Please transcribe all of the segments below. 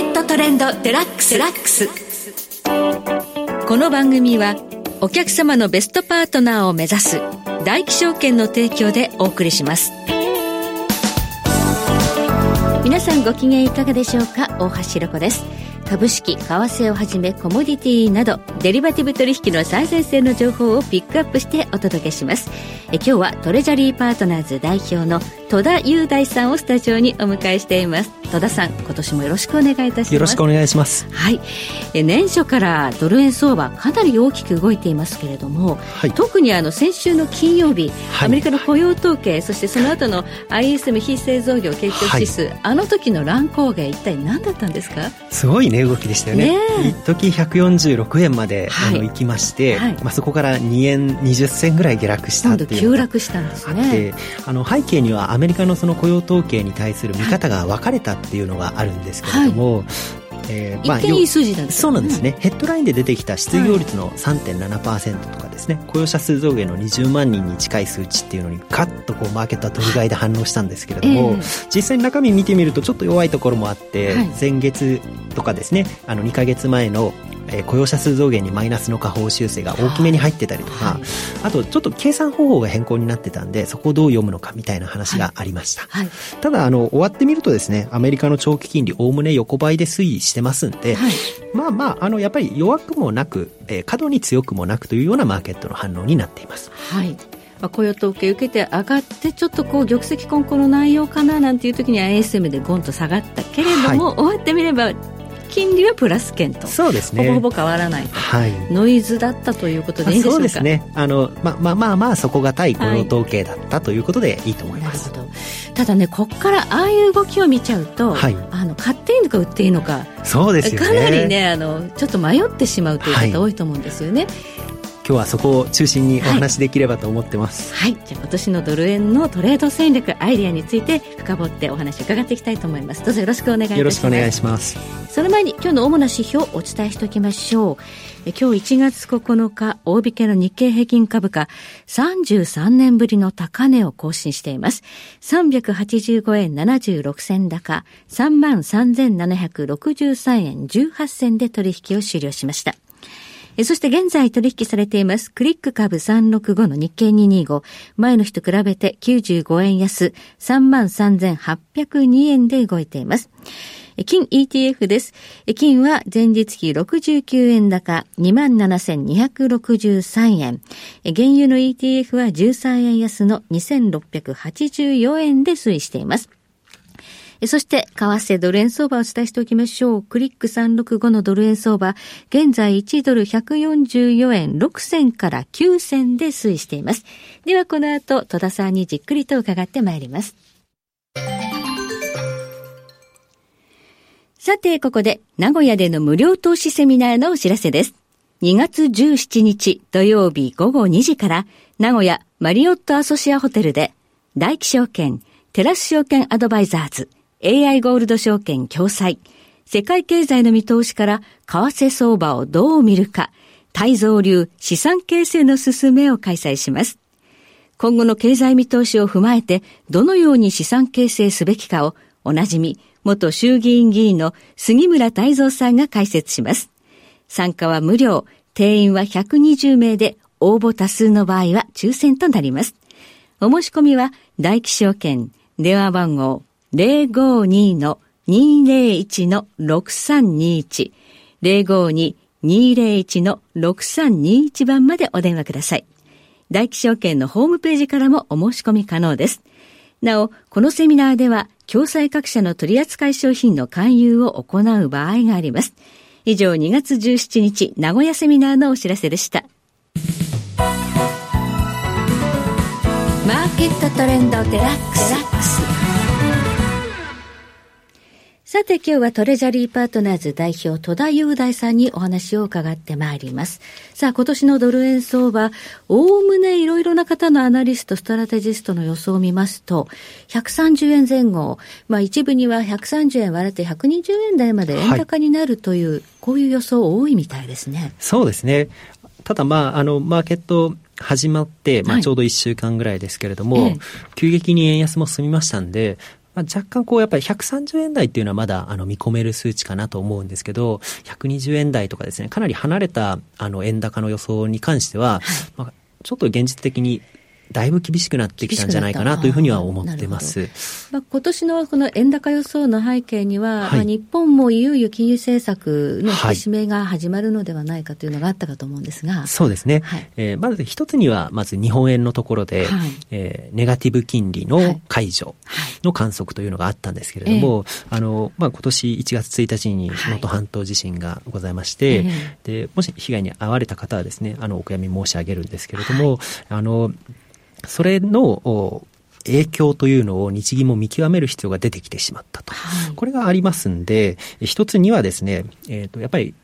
ケットトレンドデラックス。ラックスこの番組はお客様のベストパートナーを目指す大気証券の提供でお送りします。皆さんご機嫌いかがでしょうか？大橋ろ子です。株式、為替をはじめコモディティなどデリバティブ取引の最前線の情報をピックアップしてお届けします。え今日はトレジャリーパートナーズ代表の戸田雄大さんをスタジオにお迎えしています。戸田さん今年もよろしくお願いいたします。よろしくお願いします。はい。え年初からドル円相場かなり大きく動いていますけれども、はい、特にあの先週の金曜日、はい、アメリカの雇用統計そしてその後の ISM 非製造業景況指数、はい、あの時の乱高下一体何だったんですか？すごい値動きでしたよね。一時146円まで、あの行きまして、まあ、そこから2円20銭ぐらい下落したっていう急落したんですね。あの背景にはアメリカのその雇用統計に対する見方が分かれたっていうのがあるんですけれども、はいえーまあ、いい数字なんです、ね、そうなんですね、ヘッドラインで出てきた失業率の3.7%とかですね、はい、雇用者数増減の20万人に近い数値っていうのにガッとこうマーケットは鳥買いで反応したんですけれども、えー、実際に中身見てみるとちょっと弱いところもあって、はい、前月とかですねあの2か月前のえー、雇用者数増減にマイナスの下方修正が大きめに入ってたりとか、はい、あとちょっと計算方法が変更になってたんでそこをどう読むのかみたいな話がありました、はい。はい、ただあの終わってみるとですねアメリカの長期金利おおむね横ばいで推移してますんで、まあまああのやっぱり弱くもなく、えー、過度に強くもなくというようなマーケットの反応になっています。はい。まあ、雇用統計受けて上がってちょっとこう玉石混交の内容かななんていう時に ISM でゴンと下がったけれども、はい、終わってみれば金利はプラス圏と。そうですね。ほぼほぼ変わらないはい、ノイズだったということでいいでしょうか、そうですね。あの、ままあまあまあ底堅いこの統計だったということでいいと思います、はい、ただねここからああいう動きを見ちゃうと、はい、あの買っていいのか売っていいのかそうですよ、ね、かなりねあのちょっと迷ってしまうという方多いと思うんですよね、はい今日はそこを中心にお話できればと思ってます、はい、はい、じゃあ今年のドル円のトレード戦略アイデアについて深掘ってお話を伺っていきたいと思います。どうぞよろしくお願いいたします。よろしくお願いします。その前に今日の主な指標をお伝えしておきましょう。今日1月9日大引けの日経平均株価33年ぶりの高値を更新しています。385円76銭高33,763円18銭で取引を終了しましたえそして現在取引されています、クリック株365の日経225、前の日と比べて95円安、33,802円で動いています。金 ETF です。金は前日比69円高27,263円。原油の ETF は13円安の2684円で推移しています。そして、為替ドル円相場をお伝えしておきましょう。クリック365のドル円相場、現在1ドル144円6銭から9銭で推移しています。ではこの後、戸田さんにじっくりと伺ってまいります。さて、ここで、名古屋での無料投資セミナーのお知らせです。2月17日土曜日午後2時から、名古屋マリオットアソシアホテルで、大気証券、テラス証券アドバイザーズ、AI ゴールド証券共催、世界経済の見通しから為替相場をどう見るか、泰造流資産形成の進めを開催します。今後の経済見通しを踏まえて、どのように資産形成すべきかを、おなじみ、元衆議院議員の杉村太蔵さんが解説します。参加は無料、定員は120名で、応募多数の場合は抽選となります。お申し込みは、大気証券、電話番号052-201-6321 052-201-6321番までお電話ください。大気証券のホームページからもお申し込み可能です。なお、このセミナーでは、共済各社の取扱商品の勧誘を行う場合があります。以上、2月17日、名古屋セミナーのお知らせでした。マーケットトレンドデラックス。さて今日はトレジャリーパートナーズ代表戸田雄大さんにお話を伺ってまいります。さあ今年のドル円相場、おおむねいろいろな方のアナリスト、ストラテジストの予想を見ますと、130円前後、まあ一部には130円割れて120円台まで円高になるという、はい、こういう予想多いみたいですね。そうですね。ただまあ、あの、マーケット始まって、まあ、ちょうど1週間ぐらいですけれども、はい急激に円安も進みましたんで、まあ、若干こうやっぱり130円台っていうのはまだあの見込める数値かなと思うんですけど、120円台とかですね、かなり離れたあの円高の予想に関しては、まあ、ちょっと現実的にだいぶ厳しくなってきたんじゃないかなというふうには思ってます。まあ、今年のこの円高予想の背景には、はい、まあ、日本もいよいよ金融政策の引き締めが始まるのではないかというのがあったかと思うんですが。はい、そうですね。はい、えー、まず一つには、まず日本円のところで、はい、えー、ネガティブ金利の解除の観測というのがあったんですけれども、あの、まあ、今年1月1日に能登半島地震がございまして、で、もし被害に遭われた方はですね、あの、お悔やみ申し上げるんですけれども、あの、それの影響というのを日銀も見極める必要が出てきてしまったと。はい、これがありますんで、一つにはですね、えっ、ー、と、やっぱり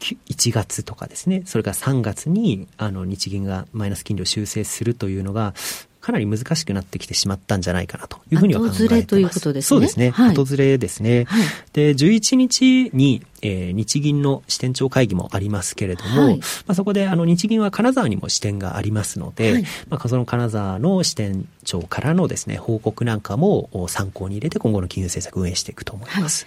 1月とかですね、それから3月にあの日銀がマイナス金利を修正するというのが、かなり難しくなってきてしまったんじゃないかなというふうには考えています。後ずれということですね。そうですね。はい、後ずれですね。はい、で、11日に、えー、日銀の支店長会議もありますけれども、はい、まあ、そこであの日銀は金沢にも支店がありますので、はい、まあ、その金沢の支店長からのですね、報告なんかも参考に入れて今後の金融政策を運営していくと思います。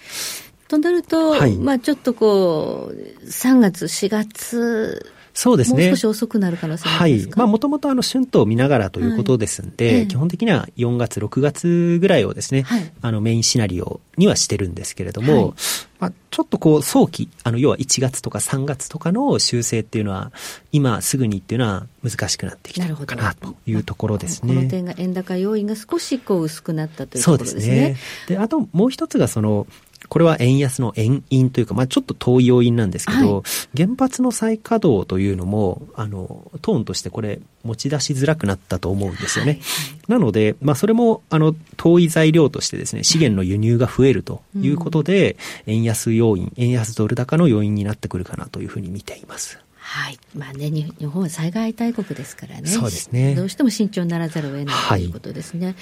となると、まあちょっとこう、3月、4月そうですね。もう少し遅くなる可能性はい。まあ、もともとあの、春闘を見ながらということですんで、はい基本的には4月、6月ぐらいをですね、はい、あの、メインシナリオにはしてるんですけれども、はい、まあ、ちょっとこう、早期、あの、要は1月とか3月とかの修正っていうのは、今すぐにっていうのは難しくなってきたのかなというところですね。この点が円高要因が少しこう薄くなったというところですね。そうですね。で、あともう一つがその、これは円安の円因というか、まあ、ちょっと遠い要因なんですけど、はい、原発の再稼働というのも、あの、トーンとしてこれ、持ち出しづらくなったと思うんですよね。はい、なので、まあ、それも、あの、遠い材料としてですね、資源の輸入が増えるということで、うん、円安要因、円安ドル高の要因になってくるかなというふうに見ています。はい。まあね、日本は災害大国ですからね。そうですね。どうしても慎重にならざるを得ないということですね。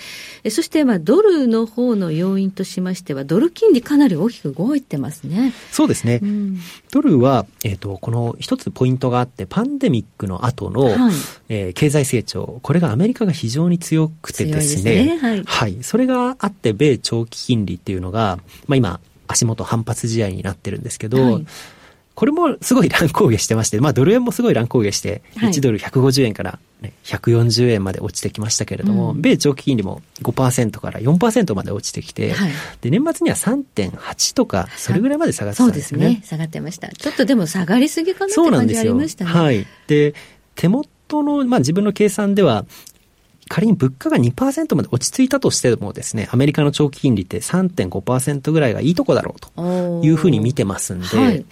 えそして、まあ、ドルの方の要因としましては、ドル金利かなり大きく動いてますね。そうですね。うん、ドルは、えっ、ー、と、この一つポイントがあって、パンデミックの後の、はい、えー、経済成長、これがアメリカが非常に強くてですね。すねはい。はい。それがあって、米長期金利っていうのが、まあ今、足元反発試合になってるんですけど、はいこれもすごい乱高下してまして、まあドル円もすごい乱高下して、1ドル150円から、ね、140円まで落ちてきましたけれども、うん、米長期金利も5%から4%まで落ちてきて、はい、で、年末には3.8とか、それぐらいまで下がってたんですね。そうですね。下がってました。ちょっとでも下がりすぎかなって感じありましたね。はい。で、手元の、まあ自分の計算では、仮に物価が2%まで落ち着いたとしてもですね、アメリカの長期金利って3.5%ぐらいがいいとこだろうというふうに見てますんで、はい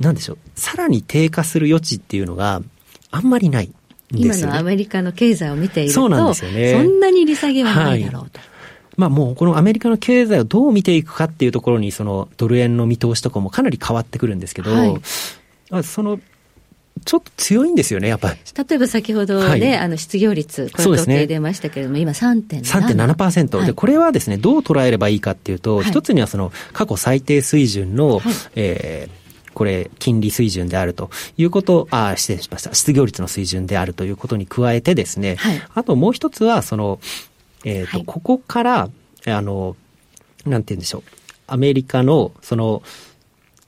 なんでしょう、さらに低下する余地っていうのがあんまりない今のアメリカの経済を見ていると、そうなんですよね。そんなに利下げはないだろうと。はい。まあもうこのアメリカの経済をどう見ていくかっていうところにそのドル円の見通しとかもかなり変わってくるんですけど、はい、そのちょっと強いんですよね、やっぱ。り。例えば先ほどね、はい、あの失業率、これ統計出ましたけれども、ね、今3.7%。3.7%、はい、で、これはですね、どう捉えればいいかっていうと、一、つにはその過去最低水準の、はい、えーこれ、金利水準であるということ、あ、失礼しました。失業率の水準であるということに加えてですね、はい、あともう一つは、その、えっ、ー、と、はい、ここから、あの、なんて言うんでしょう。アメリカの、その、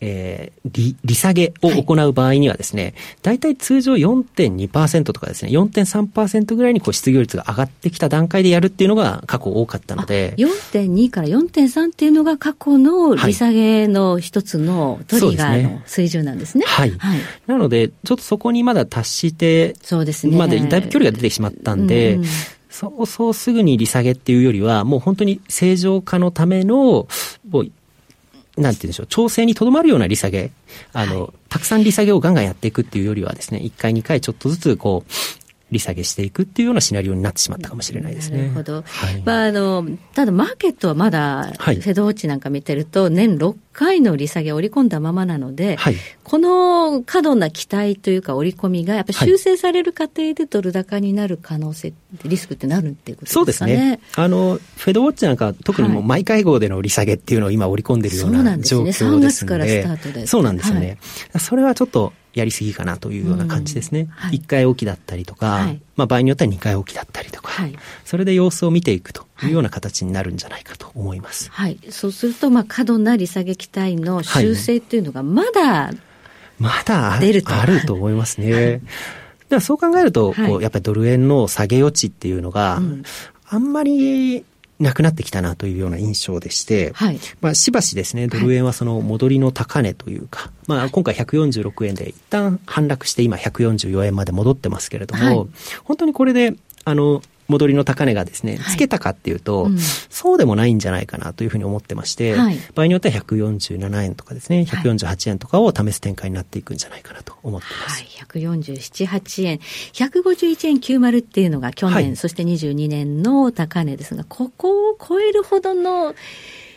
えー、利、利下げを行う場合にはですね、大、体、通常4.2%とかですね、4.3%ぐらいにこう失業率が上がってきた段階でやるっていうのが過去多かったので。4.2から4.3っていうのが過去の利下げの一つのトリガーの水準なんですね。はい。はい、なので、ちょっとそこにまだ達して、そうですね。までだいぶ距離が出てしまったんで、うんそうそうすぐに利下げっていうよりは、もう本当に正常化のための、なんて言うんでしょう、調整にとどまるような利下げ、あの、はい、たくさん利下げをガンガンやっていくっていうよりはですね、1回2回ちょっとずつこう、利下げしていくっていうようなシナリオになってしまったかもしれないですね。なるほど。はい、まあ、あの、ただマーケットはまだ、フェドウォッチなんか見てると、年6回の利下げを織り込んだままなので、はい、この過度な期待というか織り込みが、やっぱり修正される過程でドル高になる可能性、リスクってなるっていうことですかね。そうですね。あの、フェドウォッチなんか特にもう毎会合での利下げっていうのを今織り込んでるような状況ですので。そうなんですね。3月からスタートで。そうなんですよね。それはちょっとやりすぎかなというような感じですね。うん。はい。1回おきだったりとか、はい。まあ場合によっては2回おきだったりとか、はい。それで様子を見ていくというような形になるんじゃないかと思います。はい。そうすると、まあ、過度な利下げ期待の修正っていうのが、まだ、まだあ出ると。あると思いますね。だからそう考えると、はい。こうやっぱりドル円の下げ余地っていうのが、うん。あんまりなくなってきたなというような印象でして、はい。まあ、しばしですね、ドル円はその戻りの高値というか、まあ、今回146円で一旦反落して今144円まで戻ってますけれども、はい。本当にこれで、あの、戻りの高値がですね、はいつけたかっていうと、うんそうでもないんじゃないかなというふうに思ってまして、はい場合によっては147円とかですね、はい148円とかを試す展開になっていくんじゃないかなと思ってます。はい。147、8円。151円90っていうのが去年、はいそして22年の高値ですが、ここを超えるほどの、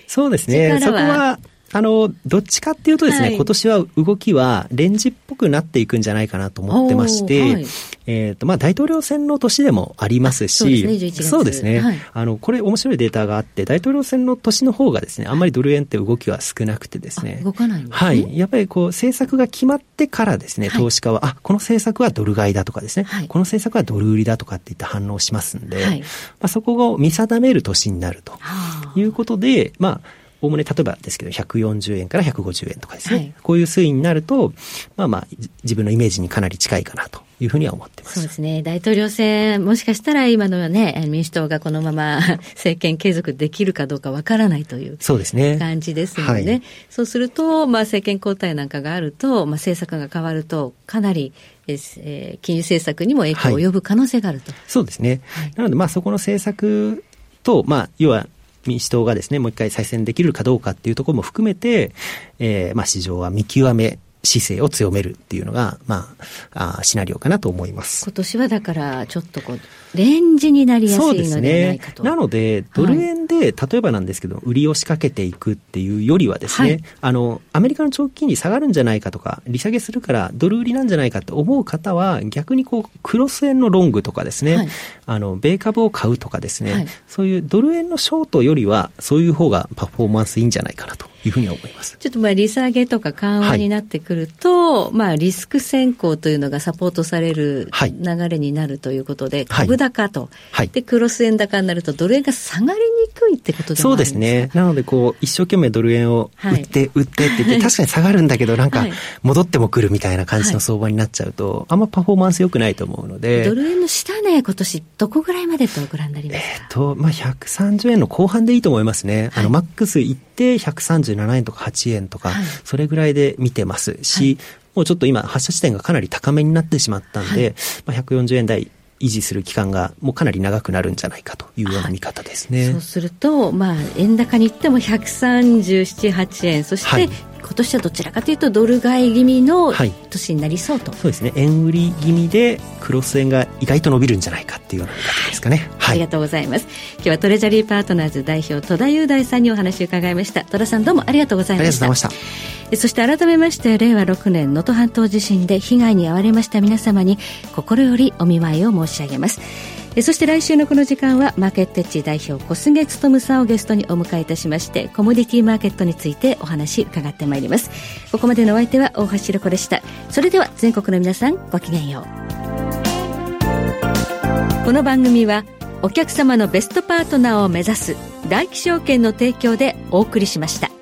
そうですね。そこは、あの、どっちかっていうとですね、はい。今年は動きはレンジっぽくなっていくんじゃないかなと思ってまして、はい。えっ、と、まあ、大統領選の年でもありますし、そうですね11月。そうですね、はい。あの、これ面白いデータがあって、大統領選の年の方がですね、あんまりドル円って動きは少なくてですね。あ、動かないね。はい。やっぱりこう、政策が決まってからですね、はい。投資家は、あ、この政策はドル買いだとかですね、はい。この政策はドル売りだとかっていった反応をしますんで、はい。まあ、そこを見定める年になると。はあいうことで、まあ、おおむね例えばですけど、140円から150円とかですね、はいこういう推移になると、まあまあ、じ自分のイメージにかなり近いかなというふうには思ってます。そうですね。大統領選、もしかしたら今のね、民主党がこのまま 政権継続できるかどうかわからないというそうですね。感じですのでね。はいそうすると、まあ政権交代なんかがあると、まあ政策が変わると、かなり、えーえー金融政策にも影響を及ぶ可能性があると。そうですね。はいなので、まあ、そこの政策と、まあ、要は、民主党がですね、もう一回再選できるかどうかっていうところも含めて、えー、まあ、市場は見極め姿勢を強めるっていうのが、まあ、あーシナリオかなと思います。今年はだから、ちょっとこう、レンジになりやすいのではないねかと。。なので、ドル円で、例えばなんですけど、売りを仕掛けていくっていうよりはですね、はいあの、アメリカの長期金利下がるんじゃないかとか、利下げするからドル売りなんじゃないかって思う方は、逆にこう、クロス円のロングとかですね、はいあの、米株を買うとかですね、はいそういうドル円のショートよりは、そういう方がパフォーマンスいいんじゃないかなというふうには思います。ちょっとまあ利下げとか緩和になってくると、まあリスク先行というのがサポートされるはい。流れになるということで、はい。株高と、はい。で、クロス円高になるとドル円が下がりにくいってことでもそうあるんですかですね。なので、こう、一生懸命ドル円をはい。売って、売ってって言って、確かに下がるんだけど、なんかはい、戻っても来るみたいな感じの相場になっちゃうと、あんまパフォーマンス良くないと思うので、ドル円の下値、今年どこぐらいまでとご覧になりますか、えっと、まあ、130円の後半でいいと思いますね。あの、はい。マックス行って137円とか8円とか、はい。それぐらいで見てますし、もうちょっと今、発射地点がかなり高めになってしまったんで、はい。まあ、140円台維持する期間がもうかなり長くなるんじゃないかというような見方ですね。そうすると、まあ、円高に行っても137、8円、そして、はい今年はどちらかというとドル買い気味のはい年になりそうと。そうですね。円売り気味で、クロス円が意外と伸びるんじゃないかっていうような見方ですかね。はい。ありがとうございます。今日はトレジャリーパートナーズ代表戸田雄大さんにお話を伺いました。戸田さんどうもありがとうございありました。がとうございました。えそして改めまして令和6年能登半島地震で被害に遭われました皆様に心よりお見舞いを申し上げます。えそして来週のこの時間はマーケットエッジ代表小菅勉さんをゲストにお迎えいたしましてコモディティマーケットについてお話伺ってまいります。ここまでのお相手は大橋ロコでした。それでは全国の皆さんごきげんよう。この番組はお客様のベストパートナーを目指す大気証券の提供でお送りしました。